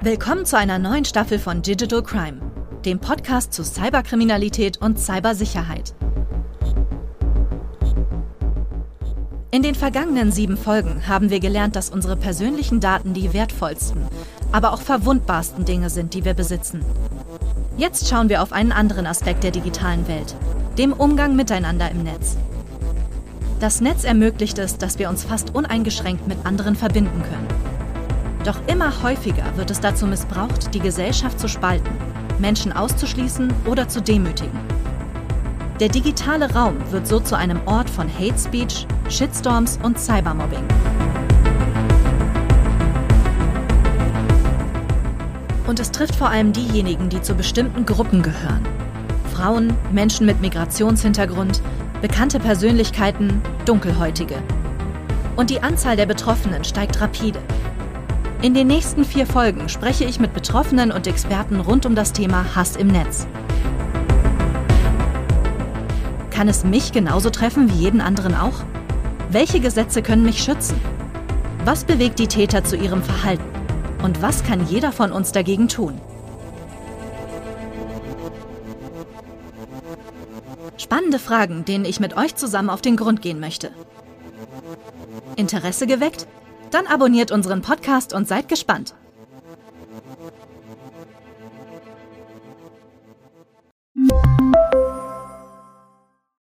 Willkommen zu einer neuen Staffel von Digital Crime, dem Podcast zu Cyberkriminalität und Cybersicherheit. In den vergangenen sieben Folgen haben wir gelernt, dass unsere persönlichen Daten die wertvollsten, aber auch verwundbarsten Dinge sind, die wir besitzen. Jetzt schauen wir auf einen anderen Aspekt der digitalen Welt, dem Umgang miteinander im Netz. Das Netz ermöglicht es, dass wir uns fast uneingeschränkt mit anderen verbinden können. Doch immer häufiger wird es dazu missbraucht, die Gesellschaft zu spalten, Menschen auszuschließen oder zu demütigen. Der digitale Raum wird so zu einem Ort von Hate Speech, Shitstorms und Cybermobbing. Und es trifft vor allem diejenigen, die zu bestimmten Gruppen gehören. Frauen, Menschen mit Migrationshintergrund, bekannte Persönlichkeiten, Dunkelhäutige. Und die Anzahl der Betroffenen steigt rapide. In den nächsten vier Folgen spreche ich mit Betroffenen und Experten rund um das Thema Hass im Netz. Kann es mich genauso treffen wie jeden anderen auch? Welche Gesetze können mich schützen? Was bewegt die Täter zu ihrem Verhalten? Und was kann jeder von uns dagegen tun? Spannende Fragen, denen ich mit euch zusammen auf den Grund gehen möchte. Interesse geweckt? Dann abonniert unseren Podcast und seid gespannt.